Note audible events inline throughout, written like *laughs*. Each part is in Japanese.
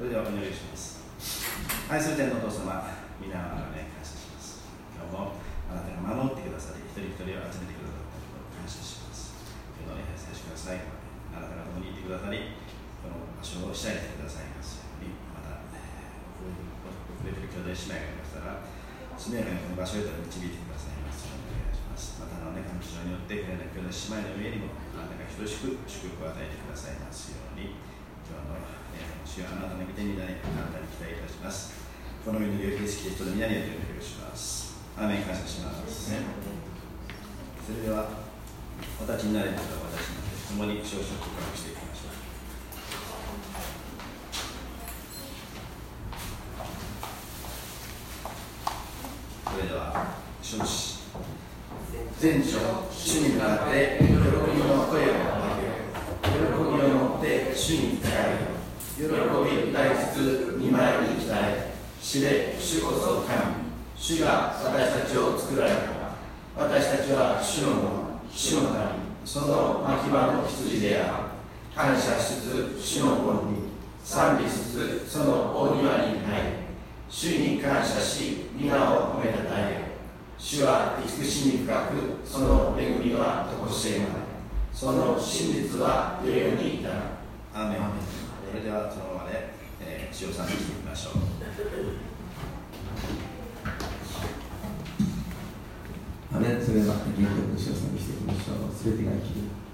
それではお祈りします。愛する天のお父様皆をあがめ感謝します。今日もあなたが守ってくださり一人一人を集めてくださったことを感謝します。今日の礼拝最初から最後まであなたが共にいてくださりこの場所を支配してくださいますようにまた遅れている兄弟姉妹がいましたら速やかにこの場所へと導いてくださいますようにお願いします。またあのね神様によってくれない兄弟姉妹の上にもあなたが等しく祝福を与えてくださいますように今日の、主よあなたの御手になりあなたに期待いたします。この祈りをイエスキリストの皆によってお願いします。アーメン感謝します、それではお立ちになれたら私の共に少々告白していきましょう。それでは少子全長主に向かって喜びの声を上げよ喜びを持って主に使え喜び歌いつつ見舞いに来たえ主で主こそ神主が私たちを作られた私たちは主のもの主の神その牧場の羊である感謝しつつ主の本に賛美しつつその大庭に入り主に感謝し皆を褒めたたえ主は慈しみ深くその恵みはとこしえないその真実は永遠にいたアーメンそれではそのままで、えー、主を賛美してみましょう。あれそれでは元気よく主を賛美していきましょう。すべてが生きる。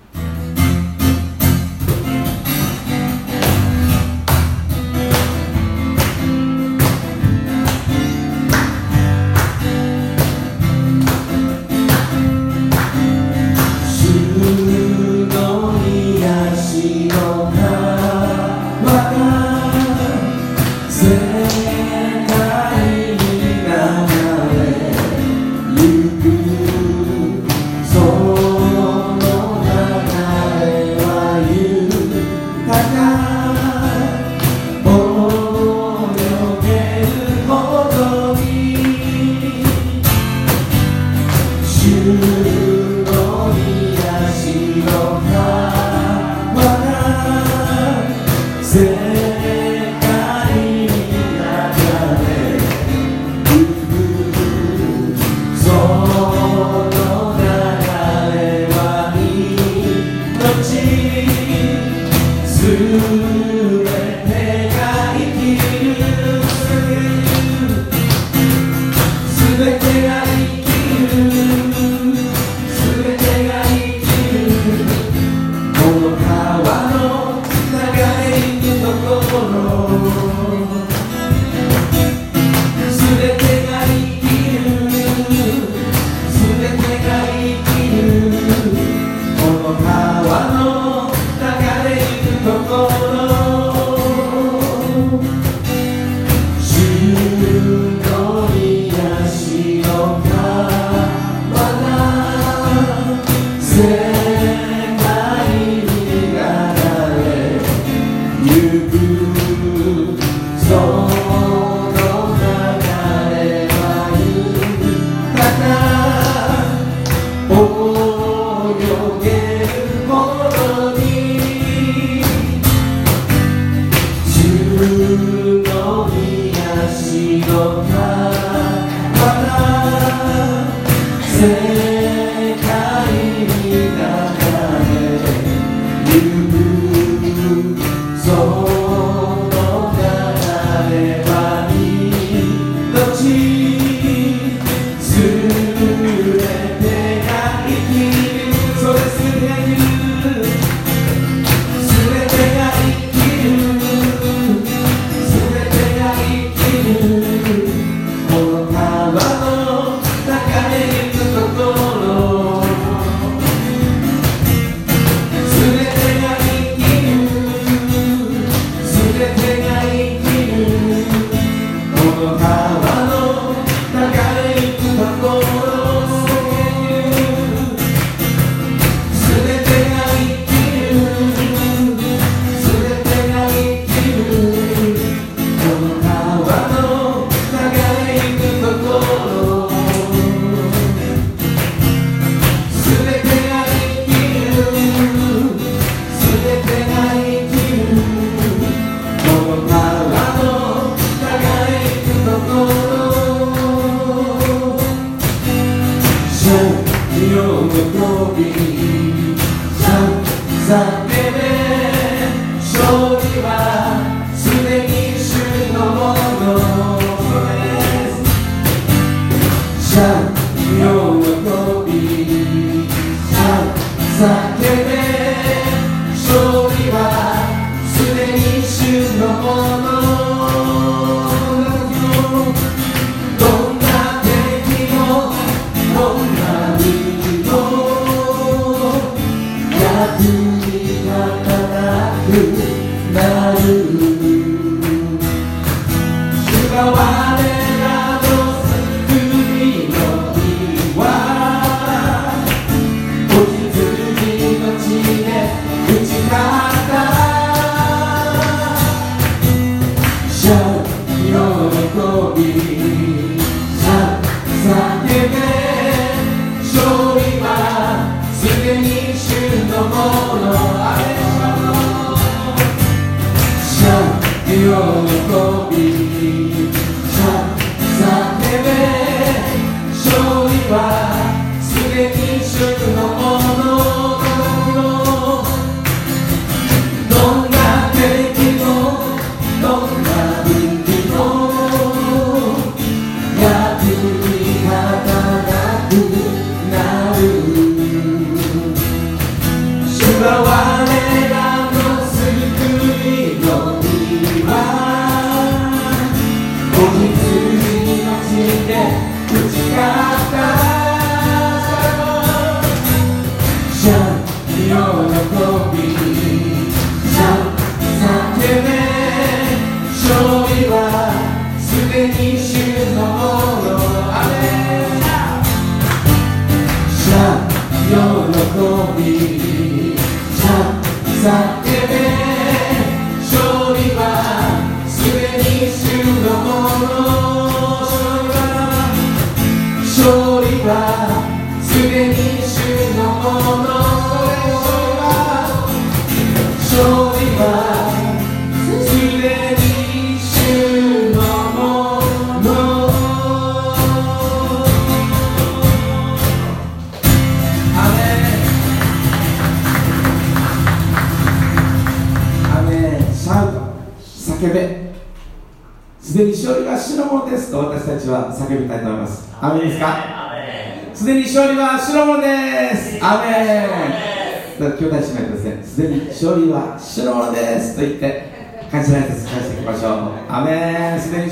ましょう。アメン。すでに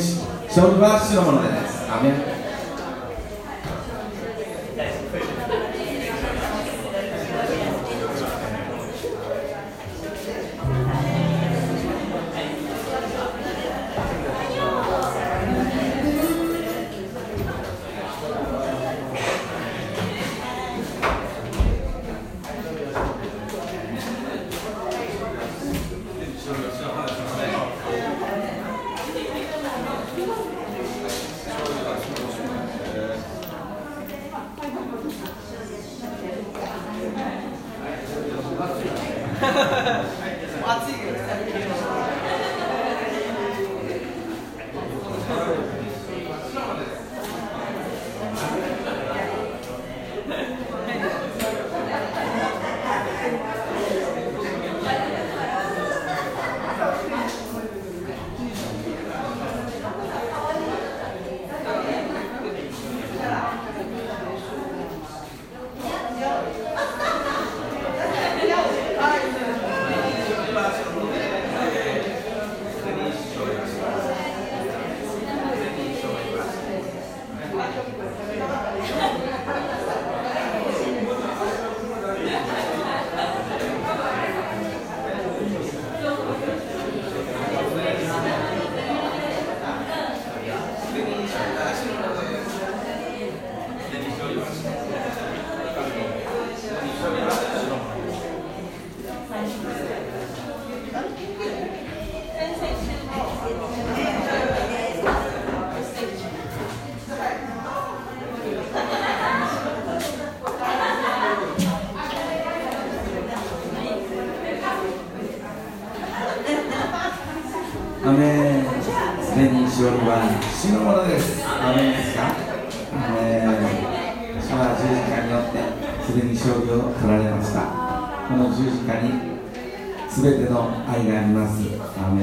勝負は主のものです。この十字架に全ての愛があります。アメ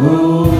な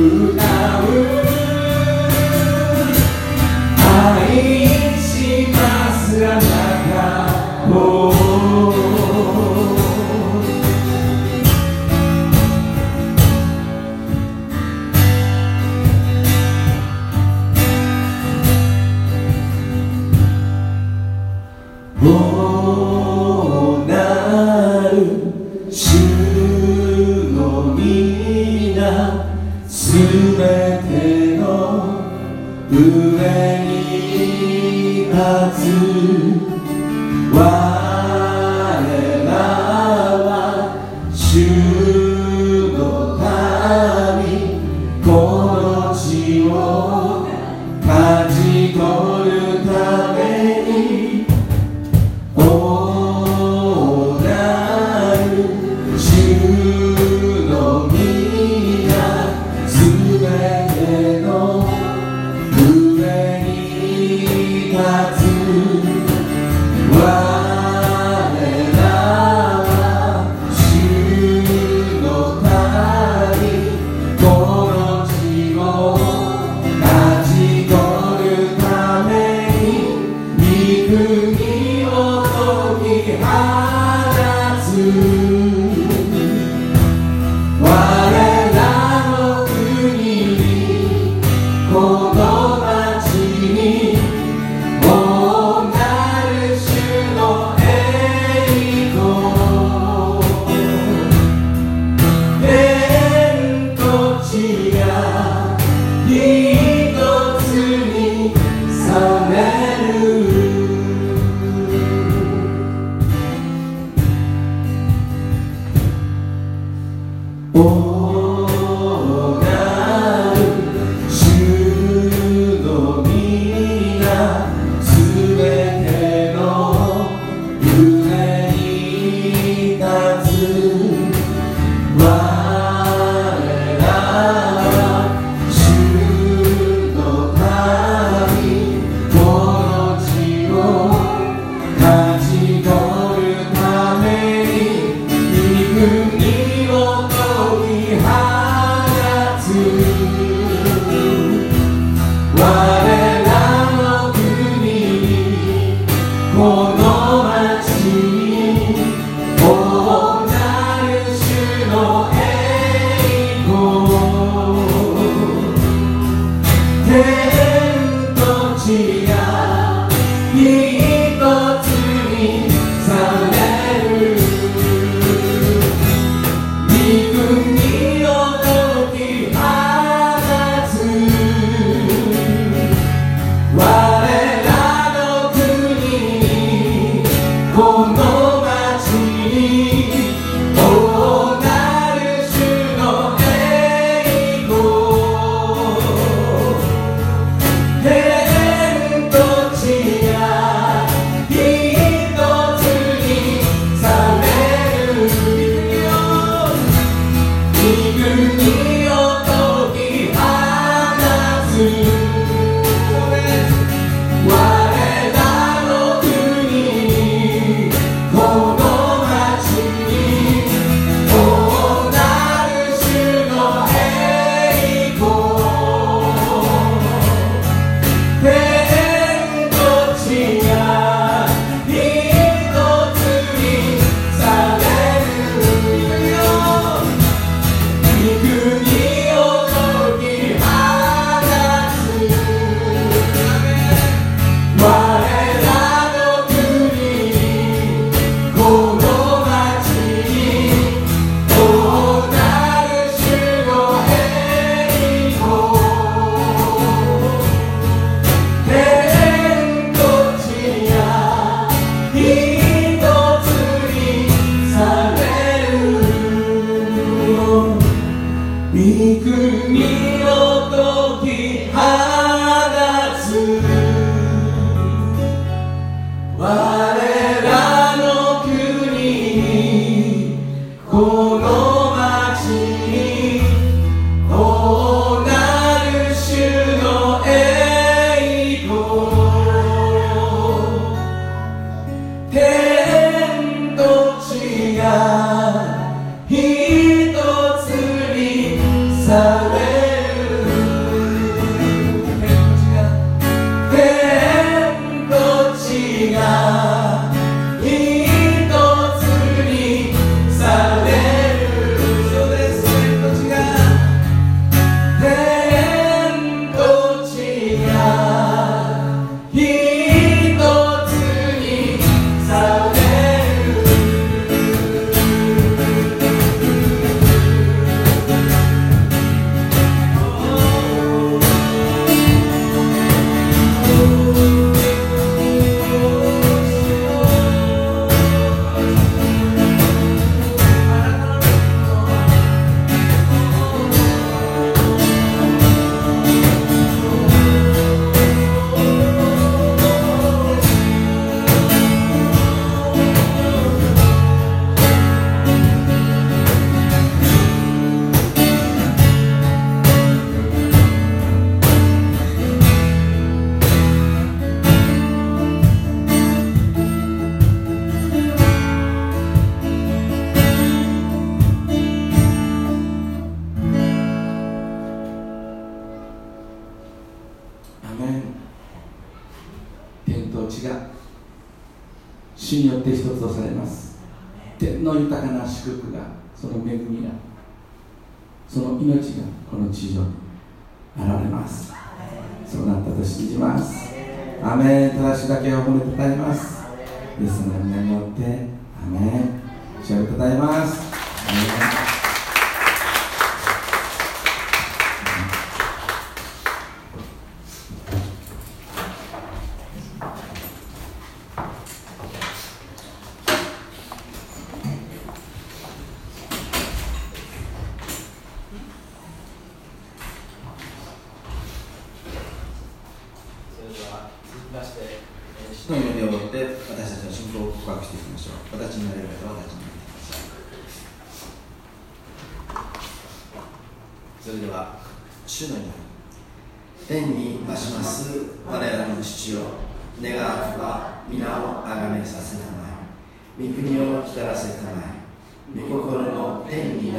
mudar.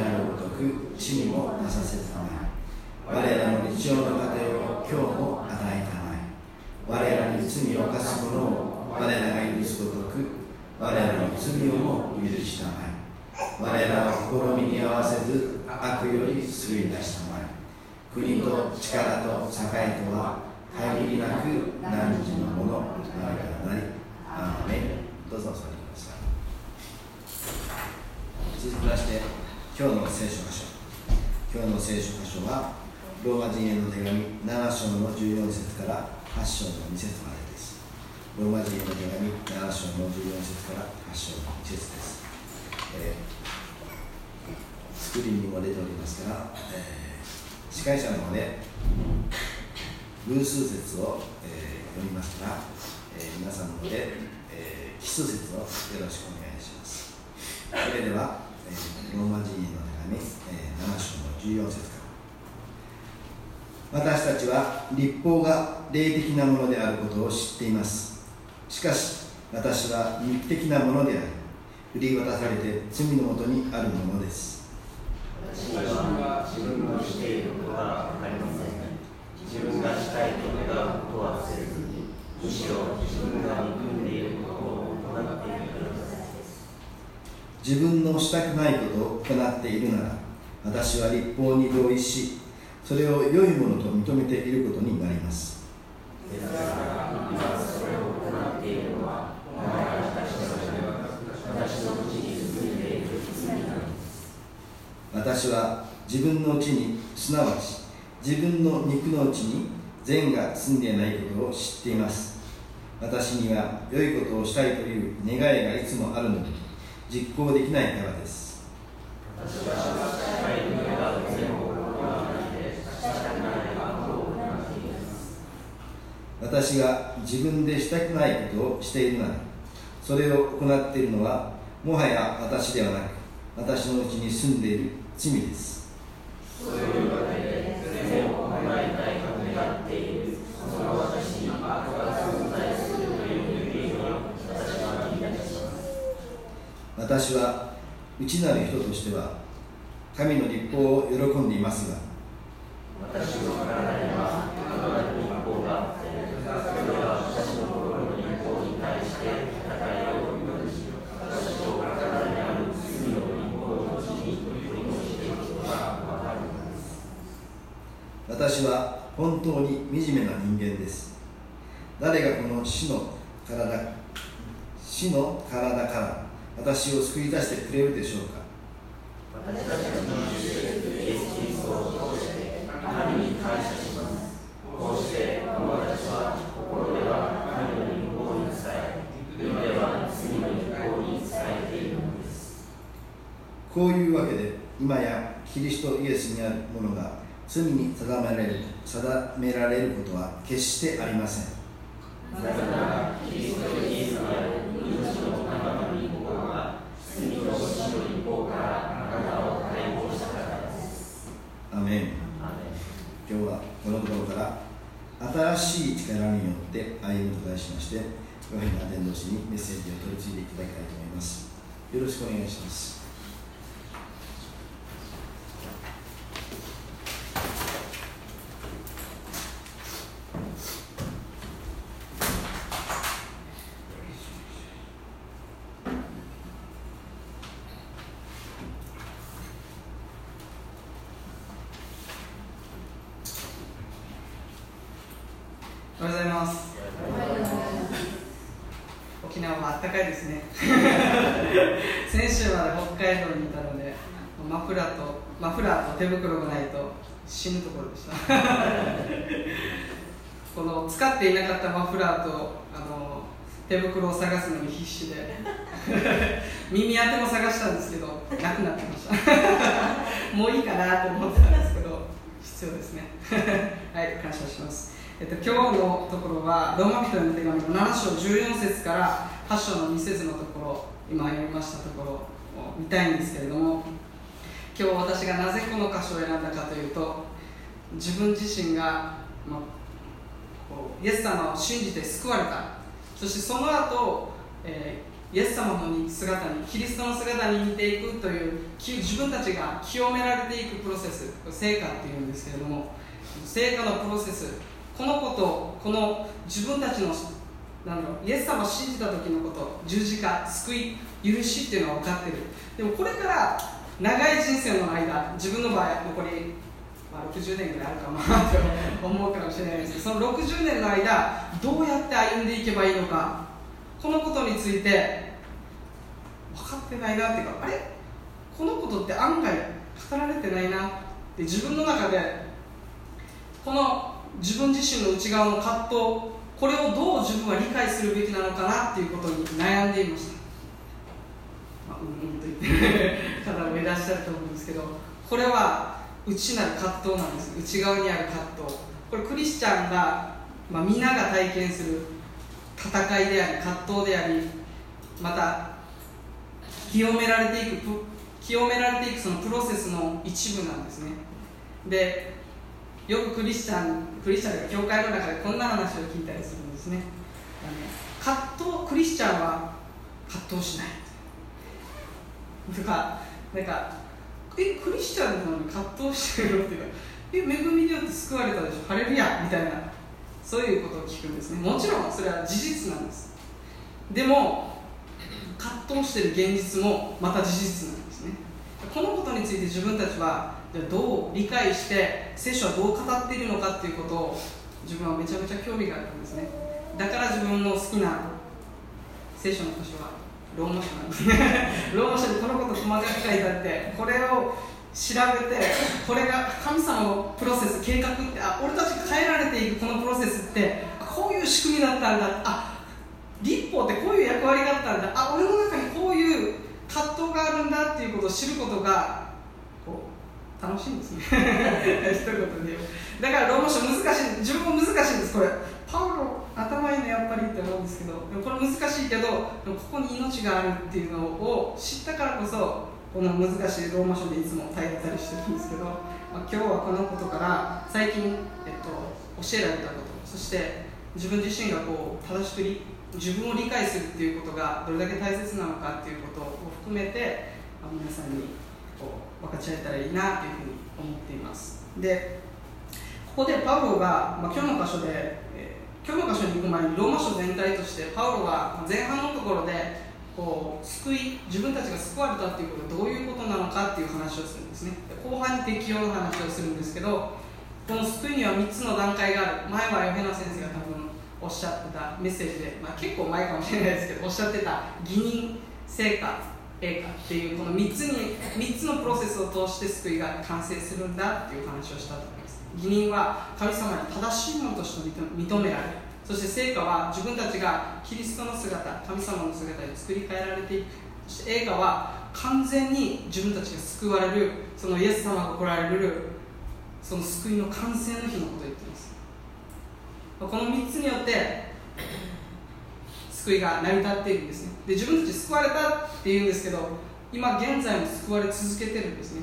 なるごとく地にもなさせたまえ、我らの日常の糧を今日も与えたまえ、我らに罪を犯す者を我らが許すごとく我らの罪をも許したまえ。我らを試みに合わせず悪より救い出したまえ。国と力と栄とは限りなく何時のものなるからなりアーメンどうぞお座りください続きまして今日の聖書箇所今日の聖書箇所はローマ人への手紙7章の14節から8章の2節までです。ローマ人の手紙7章の14節から8章の2節です。えースクリーンにも出ておりますから、えー司会者の方で偶数節を、えー読みますから、えー皆さんの方で、えー奇数節をよろしくお願いします。それでは、えーローマ人の手紙、えー7章の14節から。私たちは立法が霊的なものであることを知っています。しかし私は肉的なものであり振り渡されて罪のもとにあるものです。私は自分のしていることが分かりません自分がしたいと願うことはせずにむしろ自分が憎んでいることを行っているからです自分のしたくないことを行っているなら私は立法に同意しそれを良いものと認めていることになります。ですから今それを行っているのはお前が私の私のうちに住んでいる罪なのです私は自分のうちにすなわち自分の肉のうちに善が住んでいないことを知っています。私には良いことをしたいという願いがいつもあるのに実行できないからです。私はしたいと願う善を行わないでしたくないことを行っています私が自分でしたくないことをしているならそれを行っているのはもはや私ではなく私のうちに住んでいる罪です。そういうわけで善を行いたいと願っているその私に悪が存在するという理由を私は見出します。私は内なる人としては神の立法を喜んでいますが私の体には神の立法があってそれは私の心の立法に対して戦いを生みし私の体にある罪の立法のうちに取り越していることが分かるのです私は本当に惨めな人間です。誰がこの死の体死の体から私を救い出してくれるでしょうか。私たちの主イエス・キリストを通して神に感謝しますこうして私は心では神の立法に伝え耳では罪の立法に伝えているのですこういうわけで今やキリストイエスにあるものが罪に定められる定められることは決してありません。なぜならキリストイエスにある命の生の立法が罪と死の立法からあなたを解放したからですアメン。今日はこのところから新しい力によって歩むと題しましてヨハネの伝道師にメッセージを取り次いでいただきたいと思います。よろしくお願いします縄は暖かいですね。先週まで北海道にいたのでマフラーとマフラーと手袋がないと死ぬところでした。この使っていなかったマフラーとあの手袋を探すのに必死で耳当ても探したんですけどなくなってました。もういいかなと思ってたんですけど必要ですね。はい感謝します。えっと、今日のところはローマ人の手紙の7章14節から8章の2節のところ今読みましたところを見たいんですけれども今日私がなぜこの箇所を選んだかというと自分自身が、ま、イエス様を信じて救われた。そしてその後、えー、イエス様の姿にキリストの姿に似ていくという自分たちが清められていくプロセス成果っていうんですけれども成果のプロセスこのことこの自分たちのなんだろうイエス様を信じた時のこと十字架救い許しっていうのは分かってる。でもこれから長い人生の間自分の場合残り、まあ、60年ぐらいあるかなと思うかもしれないです。けどその60年の間どうやって歩んでいけばいいのかこのことについて分かってないなっていうかあれ？このことって案外語られてないなって自分の中でこの自分自身の内側の葛藤これをどう自分は理解するべきなのかなっていうことに悩んでいました、まあ、うんうんと言って方もいらっしゃると思うんですけどこれは内なる葛藤なんです。内側にある葛藤。これクリスチャンが、まあ、皆が体験する戦いであり葛藤でありまた清められていく清められていくそのプロセスの一部なんですね。でよくクリスチャンクリスチャンが教会の中でこんな話を聞いたりするんですね。葛藤クリスチャンは葛藤しない。とかなんかえクリスチャンなのに葛藤してるの？っていうかえ恵みによって救われたでしょ？ハレルヤ！みたいなそういうことを聞くんですね。もちろんそれは事実なんです。でも葛藤してる現実もまた事実なんですね。このことについて自分たちはどう理解して聖書はどう語っているのかっていうことを自分はめちゃめちゃ興味があったんですね。だから自分の好きな聖書の箇所はローマ書なんですね。*laughs* ローマ書でこのこと細かく書いてあってこれを調べてこれが神様のプロセス計画ってあ俺たちが変えられていくこのプロセスってこういう仕組みだったんだ。あ立法ってこういう役割があったんだ。あ俺の中にこういう葛藤があるんだっていうことを知ることが楽しいですね。*laughs* 一言でだからローマ書難しい。自分も難しいんですこれ。パウロ頭いいねやっぱりって思うんですけどでもこれ難しいけどでもここに命があるっていうのを知ったからこそこの難しいローマ書でいつも頼ったりしてるんですけど、まあ、今日はこのことから最近、えっと、教えられたことそして自分自身がこう正しく自分を理解するっていうことがどれだけ大切なのかっていうことを含めて、皆さんにこう分かち合えたらいいなというふうに思っています。でここでパウロが、まあ、今日の箇所で、えー、今日の箇所に行く前にローマ書全体としてパウロが前半のところでこう救い自分たちが救われたっていうことはどういうことなのかっていう話をするんですね。後半に適用の話をするんですけどこの救いには3つの段階がある。前はヨヘナ先生が多分おっしゃってたメッセージで、まあ、結構前かもしれないですけどおっしゃってた義人成果映画っていうこの3つに3つのプロセスを通して救いが完成するんだっていう話をしたと思います。義人は神様に正しいものとして認められる。そして成果は自分たちがキリストの姿神様の姿に作り変えられていく。そして映画は完全に自分たちが救われる。そのイエス様が来られる。その救いの完成の日のことを言っています。この3つによって救いが成り立っているんですね。で自分たち救われたっていうんですけど今現在も救われ続けてるんですね。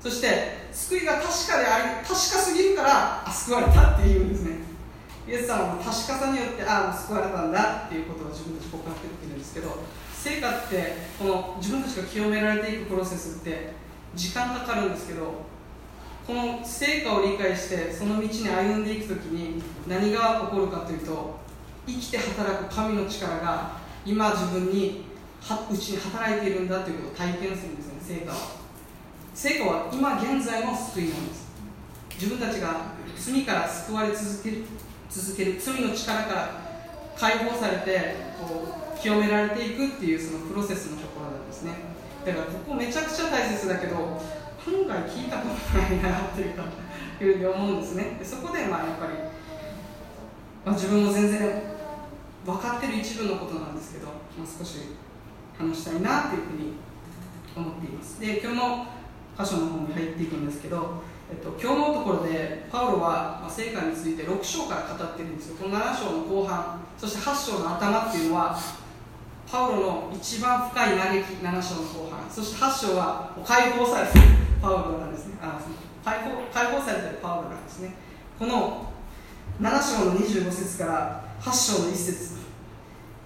そして救いが確かであり確かすぎるから救われたっていうんですね。イエス様の確かさによってああ救われたんだっていうことを自分たち告白できるんですけど成果ってこの自分たちが清められていくプロセスって時間かかるんですけどこの成果を理解してその道に歩んでいく時に何が起こるかというと生きて働く神の力が今自分にはうちに働いているんだということを体験するんですね成果は。成果は今現在の救いなんです。自分たちが罪から救われ続ける続ける罪の力から解放されてこう清められていくっていうそのプロセスのところなんですね。だからここめちゃくちゃ大切だけど案外聞いたことないなっていうかいうふうに思うんですね。そこでまあやっぱり、まあ、自分も全然一部のことなんですけど、まあ、少し話したいなっていうふうに思っています。で今日の箇所の方に入っていくんですけど、えっと、今日のところでパウロはまあ聖火について6章から語ってるんですよ。この7章の後半そして8章の頭っていうのはパウロの一番深い嘆き7章の後半。そして8章は解放されてるパウロなんですね。あ解放解放されてるパウロなんですね。この7章の25節から8章の1節。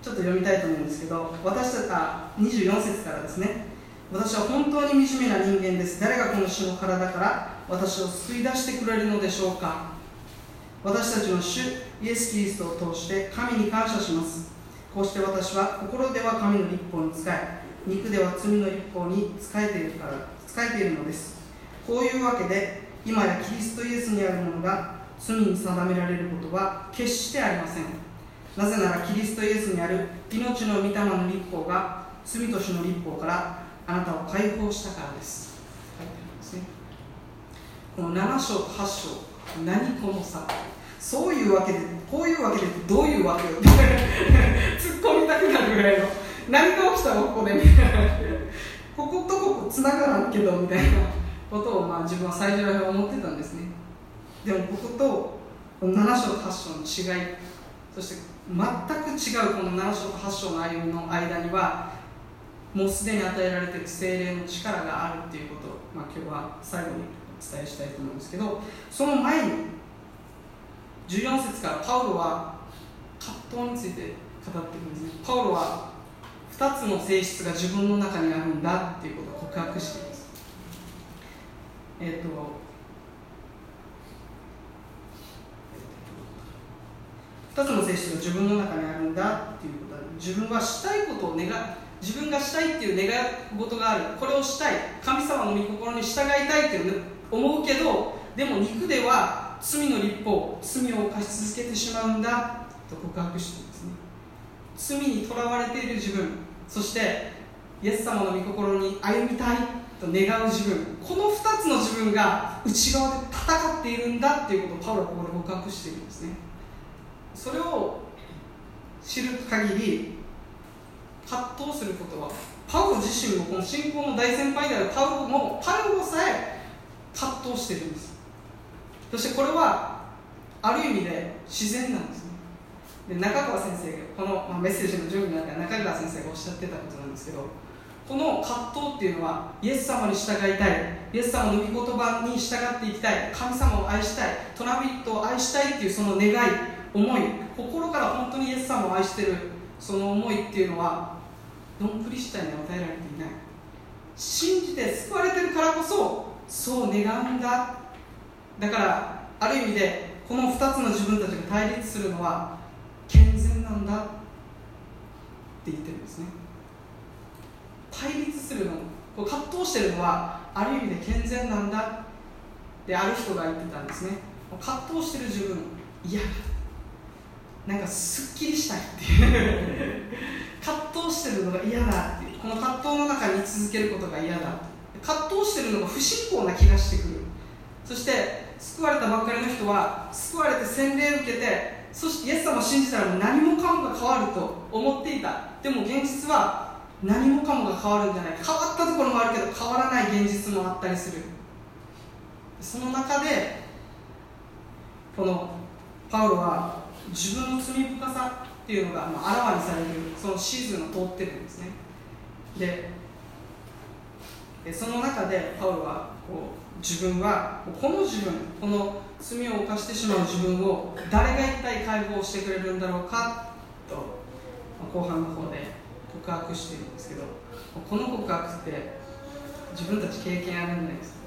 ちょっと読みたいと思うんですけど私たちあ24節からですね。私は本当に惨めな人間です。誰がこの死の体から私を救い出してくれるのでしょうか。私たちの主イエス・キリストを通して神に感謝します。こうして私は心では神の立法に仕え肉では罪の立法に仕えているから仕えているのです。こういうわけで今やキリストイエスにあるものが罪に定められることは決してありません。なぜならキリストイエスにある命の御霊の立法が罪と死の立法からあなたを解放したからです。書いてあるんですね。この7章と8章何この差。そういうわけでこういうわけでどういうわけよ。っ *laughs* て突っ込みたくなるぐらいの。何が起きたのここで。*laughs* こことここ繋がらんけどみたいなことをまあ自分は最初は思ってたんですね。でもここと7章と8章の違いそして全く違うこの7章と8章の歩みの間にはもうすでに与えられている精霊の力があるっていうことを、まあ、今日は最後にお伝えしたいと思うんですけどその前に14節からパウロは葛藤について語っているんですね。パウロは2つの性質が自分の中にあるんだっていうことを告白しています。えっ、と2つの性質が自分の中にあるんだっていうことは自分はしたいことを願自分がしたいっていう願い事がある。これをしたい。神様の御心に従いたいっていう思うけどでも肉では罪の立法罪を犯し続けてしまうんだと告白してるんですね。罪にとらわれている自分。そしてイエス様の御心に歩みたいと願う自分。この2つの自分が内側で戦っているんだっていうことをパウロはここで告白してるんですね。それを知る限り葛藤することはパウロ自身もこの信仰の大先輩であるパウロもパウロさえ葛藤してるんです。そしてこれはある意味で自然なんですね。で中川先生がこの、まあ、メッセージの準備の中で中川先生がおっしゃってたことなんですけどこの葛藤っていうのはイエス様に従いたいイエス様の御言葉に従っていきたい神様を愛したいトラビットを愛したいっていうその願い思い心から本当にイエス様を愛してるその思いっていうのはノンクリスチャンに与えられていない。信じて救われてるからこそそう願うんだ。だからある意味でこの2つの自分たちが対立するのは健全なんだ。って言ってるんですね。対立するのこう葛藤してるのはある意味で健全なんだ。である人が言ってたんですね。葛藤してる自分嫌だ。なんかすっきりしたいっていう葛藤してるのが嫌だっていうこの葛藤の中に続けることが嫌だ葛藤してるのが不信仰な気がしてくる。そして救われたばっかりの人は救われて洗礼を受けてそしてイエス様を信じたら何もかもが変わると思っていた。でも現実は何もかもが変わるんじゃない変わったところもあるけど変わらない現実もあったりする。その中でこのパウロは自分の罪深さっていうのがまあらわにされるそのシーズンを通ってるんですね。でその中でパウロはこう自分はこの自分この罪を犯してしまう自分を誰が一体解放してくれるんだろうかと後半の方で告白してるんですけどこの告白って自分たち経験あるんです。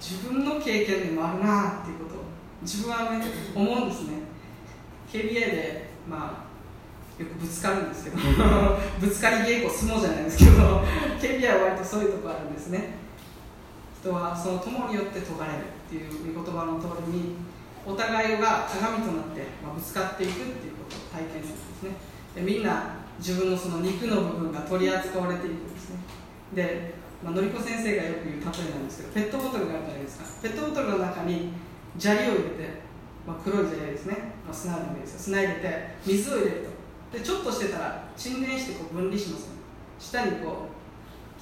自分の経験でもあるなっていうことを自分はね思うんですね。KBA でまあよくぶつかるんですけど *laughs* ぶつかり稽古相撲じゃないですけど *laughs* KBA は割とそういうとこあるんですね。人はその友によって解かれるっていう御言葉の通りにお互いが鏡となって、まあ、ぶつかっていくっていうことを体験するんですね。でみんな自分のその肉の部分が取り扱われていくんですね。で、まあのりこ先生がよく言う例えなんですけどペットボトルがあるじゃないですか。ペットボトルの中に砂利を入れて、まあ、黒い砂利ですね、まあ、砂でもいいですよ。砂入れて水を入れると。でちょっとしてたら沈殿してこう分離しますよ。下にこ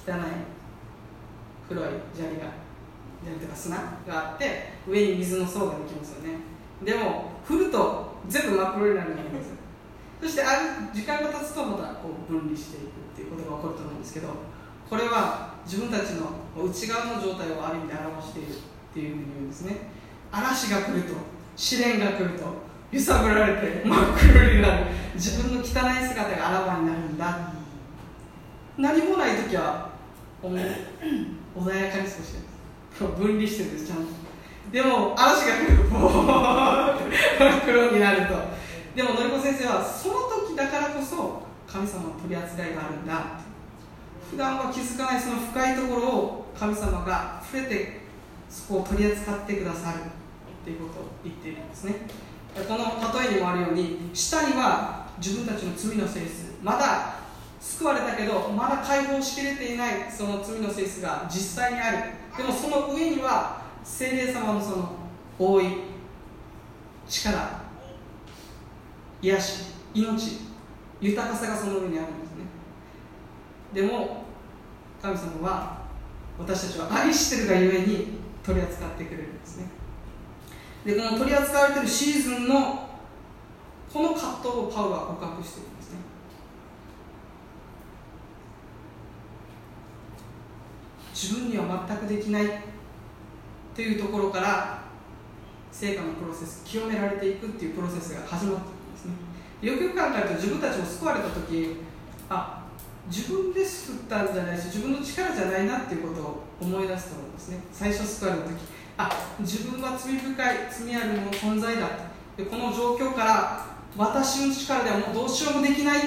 う汚い黒い砂利が砂利とか砂があって上に水の層ができますよね。でも振ると全部真っ黒になるんですそしてある時間が経つとまたこう分離していくっていうことが起こると思うんですけどこれは自分たちの内側の状態をある意味で表しているっていうふうに言うんですね。嵐が来ると。試練が来ると揺さぶられて真っ黒になる。自分の汚い姿があらわになるんだ。何もない時は穏やかに過ごしてる。分離してるんですちゃんと。でも嵐が来るとボーって真っ黒になると。でものりこ先生はその時だからこそ神様の取り扱いがあるんだ。普段は気づかないその深いところを神様が触れてそこを取り扱ってくださる。っていうことを言っているんですね。この例えにもあるように下には自分たちの罪の性質。まだ救われたけどまだ解放しきれていないその罪の性質が実際にある。でもその上には精霊様のその覆い力癒し命豊かさがその上にあるんですね。でも神様は私たちは愛してるがゆえに取り扱ってくれる。でこの取り扱われているシーズンのこの葛藤をパウは告白しているんですね。自分には全くできないというところから成果のプロセス清められていくっていうプロセスが始まっていくんですね。よくよく考えると自分たちも救われた時あ自分で救ったんじゃないし自分の力じゃないなっていうことを思い出すと思うんですね。最初救われた時。あ自分は罪深い罪あるもの存在だ。でこの状況から私の力ではもうどうしようもできない。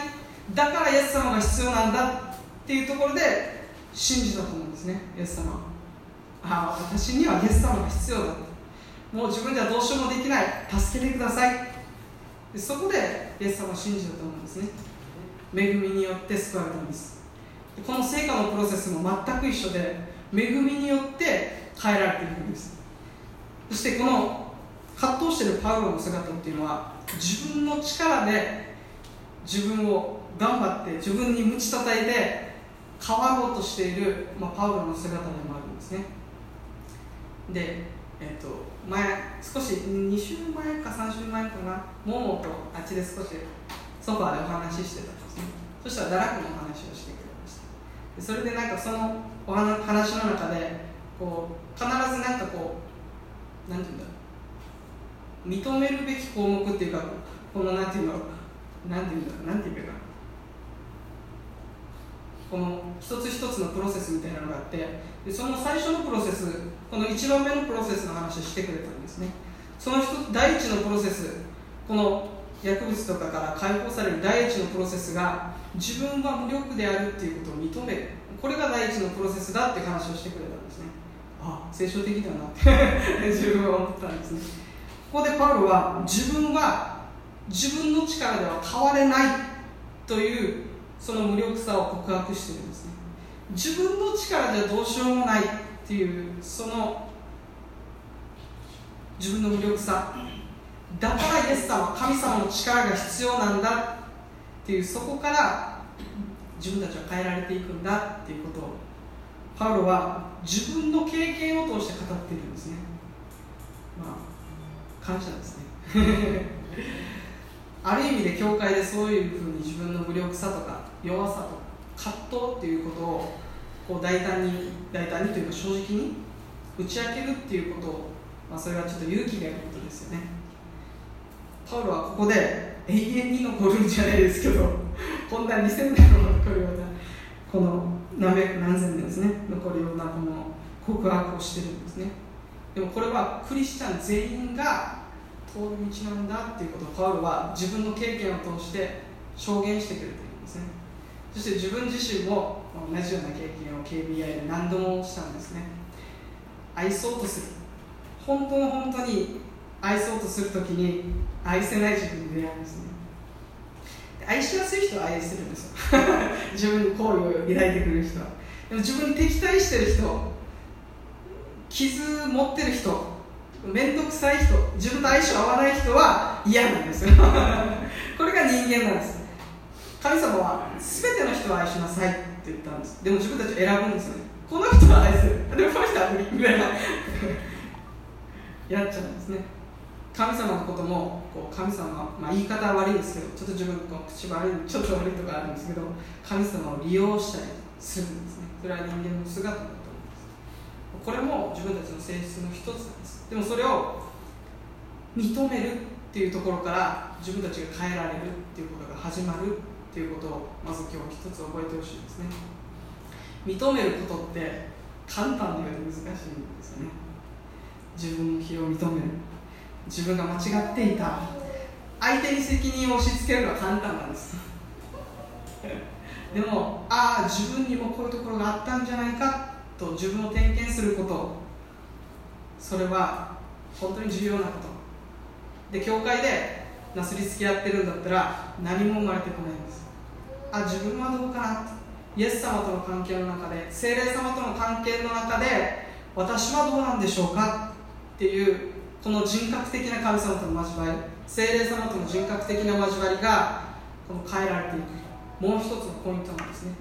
だからイエス様が必要なんだっていうところで信じたと思うんですねイエス様は。ああ私にはイエス様が必要だもう自分ではどうしようもできない。助けてください。でそこでイエス様を信じたと思うんですね。恵みによって救われたんです。この成果のプロセスも全く一緒で恵みによって変えられていくんです。そしてこの葛藤しているパウロの姿っていうのは自分の力で自分を頑張って自分に鞭叩いて変わろうとしている、まあ、パウロの姿でもあるんですね。で、えー、と前少し2週前か3週前かなももとあっちで少しソファーでお話ししてたんですね。そしたら堕落のお話をしてくれました。それでなんかそのお話の中でこう必ずなんかこうなんていうんだう。認めるべき項目っていうかこのなんていうのなんていうんだろう。なんていうかな。この一つ一つのプロセスみたいなのがあってでその最初のプロセスこの1番目のプロセスの話をしてくれたんですね。その一第一のプロセスこの薬物とかから解放される第一のプロセスが自分は無力であるっていうことを認める。これが第一のプロセスだって話をしてくれた聖書的だなって自分は思ったんですね。ここでパウロは自分は自分の力では変われないというその無力さを告白してるんですね。自分の力じゃどうしようもないっていうその自分の無力さ。だからイエス様神様の力が必要なんだっていうそこから自分たちは変えられていくんだっていうことをパウロは自分の経験を通して語っているんですね。まあ感謝ですね。*laughs* ある意味で教会でそういうふうに自分の無力さとか弱さとか葛藤っていうことをこう大胆に大胆にというか正直に打ち明けるっていうことを、まあ、それはちょっと勇気がいることですよね。パウロはここで永遠に残るんじゃないですけどこんな2000年も残るようなこの何百何千年ですね。残るようなこの告白をしてるんですね。でもこれはクリスチャン全員が通る道なんだっていうことをパウロは自分の経験を通して証言してくれているんですね。そして自分自身も同じような経験を KBI で何度もしたんですね。愛そうとする。本当の本当に愛そうとするときに愛せない自分に出会うんですね。愛しやすい人は愛せるんですよ。*laughs* 自分に好意を抱いてくれる人は。でも自分に敵対してる人傷持ってる人面倒くさい人自分と相性合わない人は嫌なんですよ。*laughs* これが人間なんです。神様は全ての人を愛しなさいって言ったんです。でも自分たちを選ぶんですよね。この人は愛する。でもこの人は無理みたいな。*laughs* やっちゃうんですね。神様のこともこう神様、まあ、言い方は悪いですけどちょっと自分こう口悪いちょっと悪いとかあるんですけど神様を利用したりするんですね。それは人間の姿だと思います。これも自分たちの性質の一つなんです。でもそれを認めるっていうところから自分たちが変えられるっていうことが始まるっていうことをまず今日一つ覚えてほしいですね。認めることって簡単なように難しいんですよね。自分の非を認める。自分が間違っていた。相手に責任を押し付けるのは簡単なんです。*laughs* でもああ自分にもこういうところがあったんじゃないか。と自分を点検すること。それは本当に重要なこと。で教会でなすりつけ合ってるんだったら何も生まれてこないんです。あ自分はどうかなイエス様との関係の中で精霊様との関係の中で私はどうなんでしょうかっていうこの人格的な神様との交わり精霊様との人格的な交わりがこの変えられていくもう一つのポイントなんですね、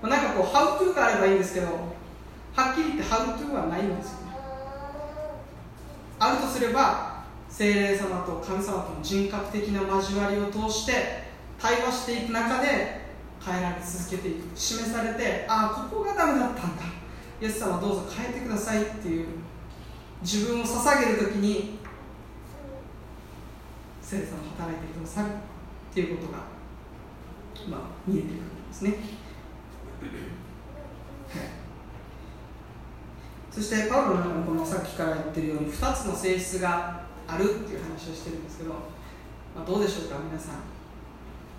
まあ、なんかこうハウトゥーがあればいいんですけどはっきり言ってハウトゥーはないんですよね。あるとすれば精霊様と神様との人格的な交わりを通して対話していく中で変えられ続けていく。示されてああここがダメだったんだ。イエス様どうぞ変えてくださいっていう自分を捧げる時に聖霊様働いてくださるっていうことが、まあ、見えてくるんですね、はい、そしてパウロの中のこのさっきから言ってるように2つの性質があるっていう話をしてるんですけど、まあ、どうでしょうか皆さん。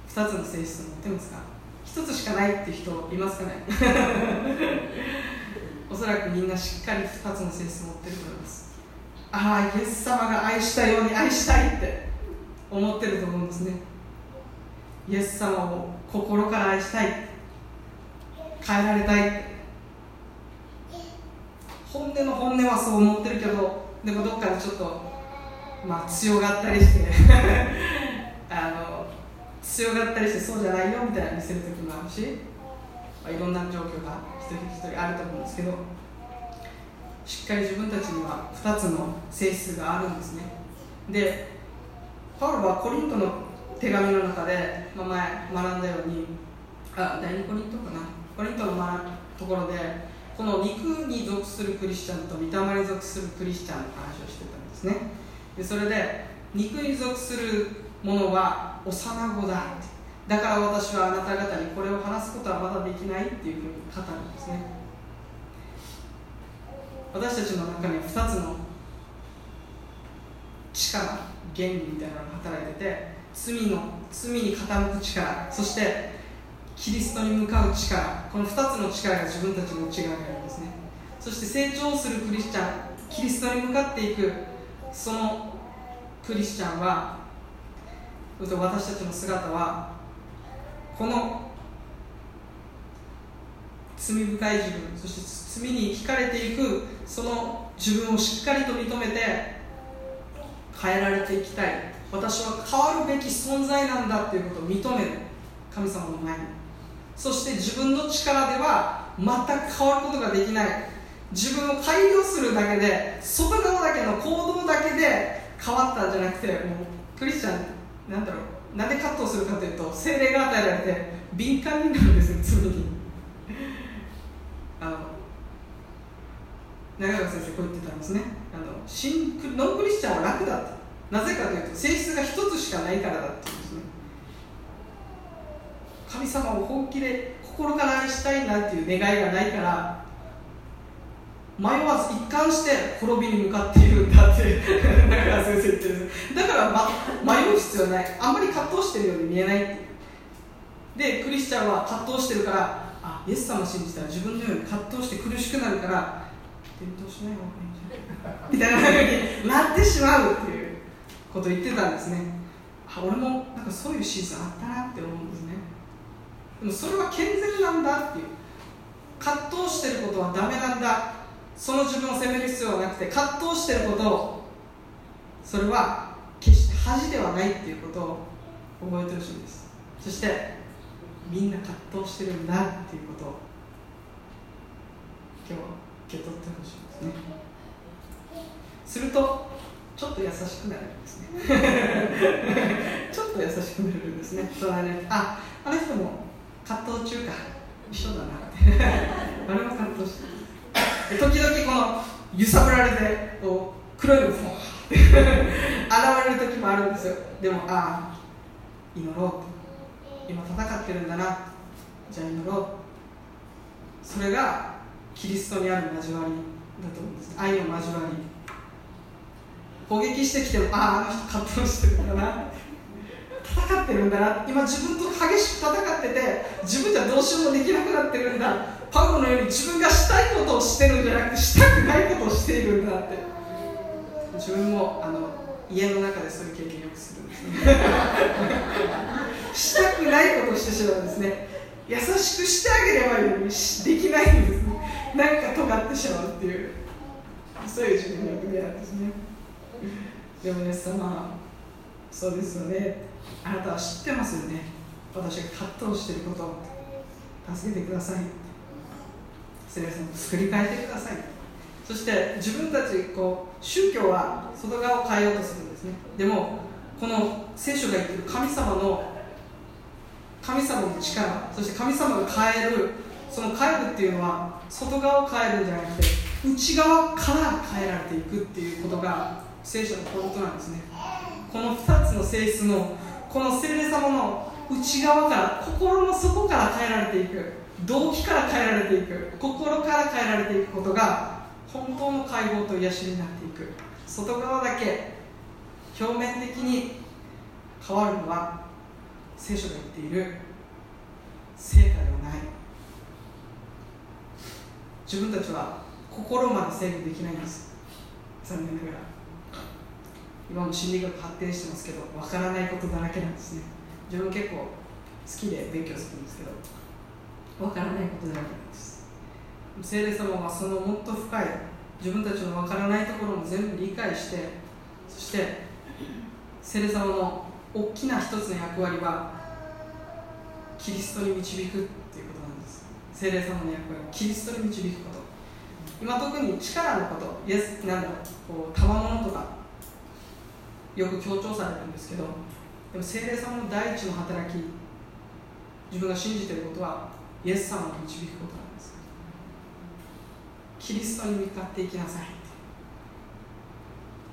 2つの性質を持ってますか？1つしかないって人いますかね？おそらくみんなしっかり2つの性質を持ってると思います。ああイエス様が愛したように愛したいって思ってると思うんですね。イエス様を心から愛したい変えられたい本音の本音はそう思ってるけどでもどっかでちょっとまあ強がったりして *laughs* あの強がったりしてそうじゃないよみたいな見せる時もあるし、まあ、いろんな状況が。一人一人あると思うんですけどしっかり自分たちには2つの性質があるんですね。でパウロはコリントの手紙の中で、まあ、前学んだようにあ第2コリントかな。コリントのところでこの肉に属するクリスチャンと御霊に属するクリスチャンの話をしてたんですね。でそれで肉に属するものは幼子だってだから私はあなた方にこれを話すことはまだできないっていうふうに語るんですね。私たちの中には2つの力原理みたいなのが働いてて罪の罪に傾く力そしてキリストに向かう力この2つの力が自分たちの内側にあるんですね。そして成長するクリスチャンキリストに向かっていくそのクリスチャンは私たちの姿はこの罪深い自分そして罪に惹かれていくその自分をしっかりと認めて変えられていきたい。私は変わるべき存在なんだっていうことを認める神様の前にそして自分の力では全く変わることができない。自分を改良するだけで外側だけの行動だけで変わったんじゃなくてもうクリスチャンなんだろう。なんで葛藤するかというと精霊が与えられて敏感になるんですよ罪にあの長川先生こう言ってたんですね。あの新ノンクリスチャンは楽だってなぜかというと性質が一つしかないからだっていうんですね。神様を本気で心から愛したいなっていう願いがないから迷わず一貫して滅びに向かっているんだって。*laughs* 中川先生言ってるだから、ま、迷う必要ない。あんまり葛藤してるように見えないでクリスチャンは葛藤してるからあイエス様を信じたら自分のように葛藤して苦しくなるから転倒しない方がいいんじゃない *laughs* みたいなふうになってしまうっていうことを言ってたんですね。あ俺もなんかそういうシーズンあったなって思うんですね。でもそれは健全なんだっていう。葛藤してることはダメなんだ。その自分を責める必要はなくて葛藤してることをそれは決して恥ではないっていうことを覚えてほしいんです。そしてみんな葛藤してるんだっていうことを今日は受け取ってほしいんですね。するとちょっと優しくなるんですね。ちょっと優しくな *laughs* るんですね。隣にああの人も葛藤中か。一緒だなって。*laughs* あれも葛藤して時々この揺さぶられてこう黒いのがフォーって現れる時もあるんですよ。でもああ祈ろうと。今戦ってるんだな。じゃあ祈ろう。それがキリストにある交わりだと思うんです。愛の交わり。攻撃してきてもあああの人葛藤してるんだな。戦ってるんだな。今自分と激しく戦ってて自分じゃどうしようもできなくなってるんだ。パウロのように自分がしたいことをしてるんじゃなくてしたくないことをしているんだって。自分もあの家の中でそういう経験よくする。んですねしたくないことをしてしまうんですね。優しくしてあげればいいのにできないんですね。なんか尖ってしまうっていう。そういう自分の役目なんですね。でもイエス様そうですよね。あなたは知ってますよね。私が葛藤していることを助けてください。セレさんを作り変えてください。そして自分たちこう宗教は外側を変えようとするんですね。でもこの聖書が言ってる神様の神様の力そして神様が変えるその変えるっていうのは外側を変えるんじゃなくて内側から変えられていくっていうことが聖書のポイントなんですね。この2つの性質のこの聖霊様の内側から心の底から変えられていく。動機から変えられていく心から変えられていくことが本当の解放と癒しになっていく。外側だけ表面的に変わるのは聖書が言っている成果ではない。自分たちは心まで制御できないんです。残念ながら。今も心理学発展してますけどわからないことだらけなんですね。自分結構好きで勉強するんですけど。わからないことだらけなんです。聖霊様はそのもっと深い自分たちのわからないところも全部理解してそして聖霊様の大きな一つの役割はキリストに導くっていうことなんです。聖霊様の役割はキリストに導くこと。今特に力のことイエスなんだろうこう賜物とかよく強調されるんですけどでも聖霊様の第一の働き自分が信じていることはイエス様に導くことなんです。キリストに向かっていきなさい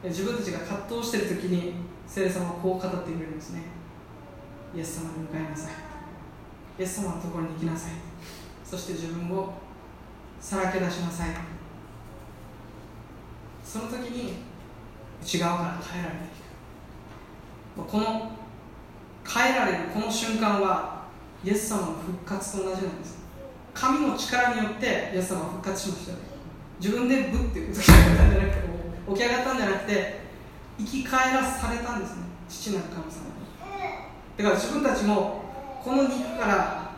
自分たちが葛藤している時に聖霊様はこう語ってくれるんですね。イエス様に向かいなさいイエス様のところに行きなさいそして自分をさらけ出しなさいその時に内側から変えられていく。この変えられるこの瞬間はイエス様の復活と同じなんです。神の力によってイエス様は復活しました自分でブッて起き上がったんじゃなくて起き上がったんじゃなくて生き返らされたんですね。父なる神様に。だから自分たちもこの肉から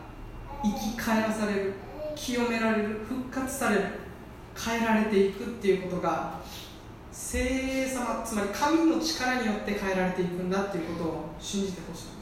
生き返らされる清められる復活される変えられていくっていうことが聖霊様つまり神の力によって変えられていくんだっていうことを信じてほしい。